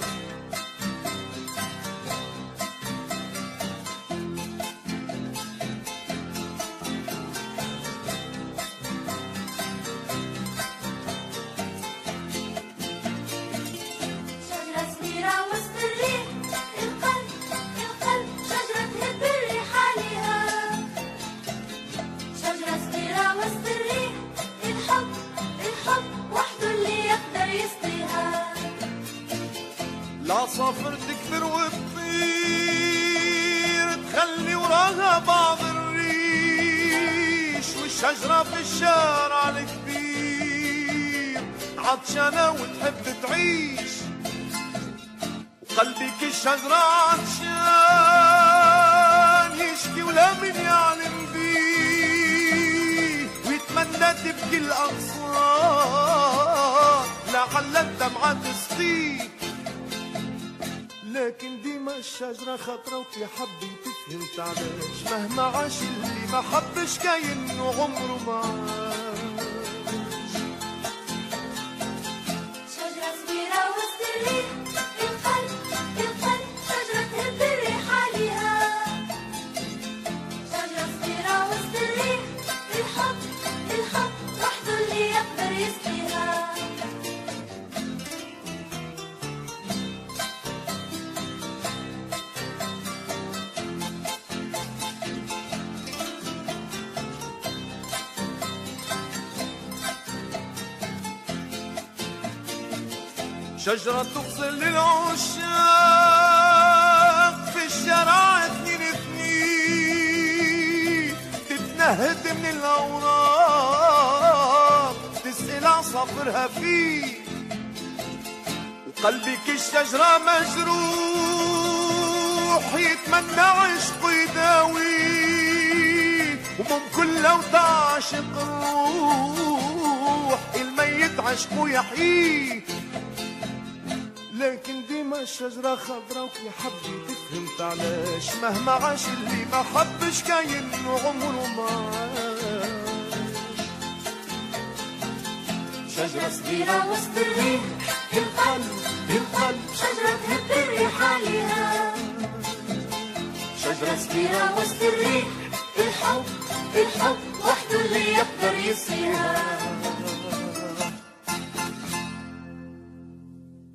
شجرة العصافر تكبر وتطير تخلي وراها بعض الريش والشجرة في الشارع الكبير. عطشانة وتحب تعيش وقلبك الشجرة عطشان. يشكي ولا من يعلم بيه ويتمنى تبكي الأغصان لعل الدمعة تسقيه لكن ديما الشجرة خطرة وفي حبي تفهم تعلاش مهما عاش اللي ما حبش كاين عمره ما شجرة تغسل للعشاق في الشارع اثنين اثنين تتنهد من الأوراق تسأل عصافرها فيه. وقلبك الشجرة مجروح يتمنى عشق يداويه وممكن لو تعشق الروح الميت عشقه يحييه لكن ديما الشجرة خضرا وفي حبي تفهم تعلاش. مهما عاش اللي ما حبش كاين عمره ما شجرة صغيرة وسط الريح القلب القلب. شجرة تهب الريح عليها. شجرة صغيرة وسط الريح الحب الحب. وحده اللي يقدر يسقيها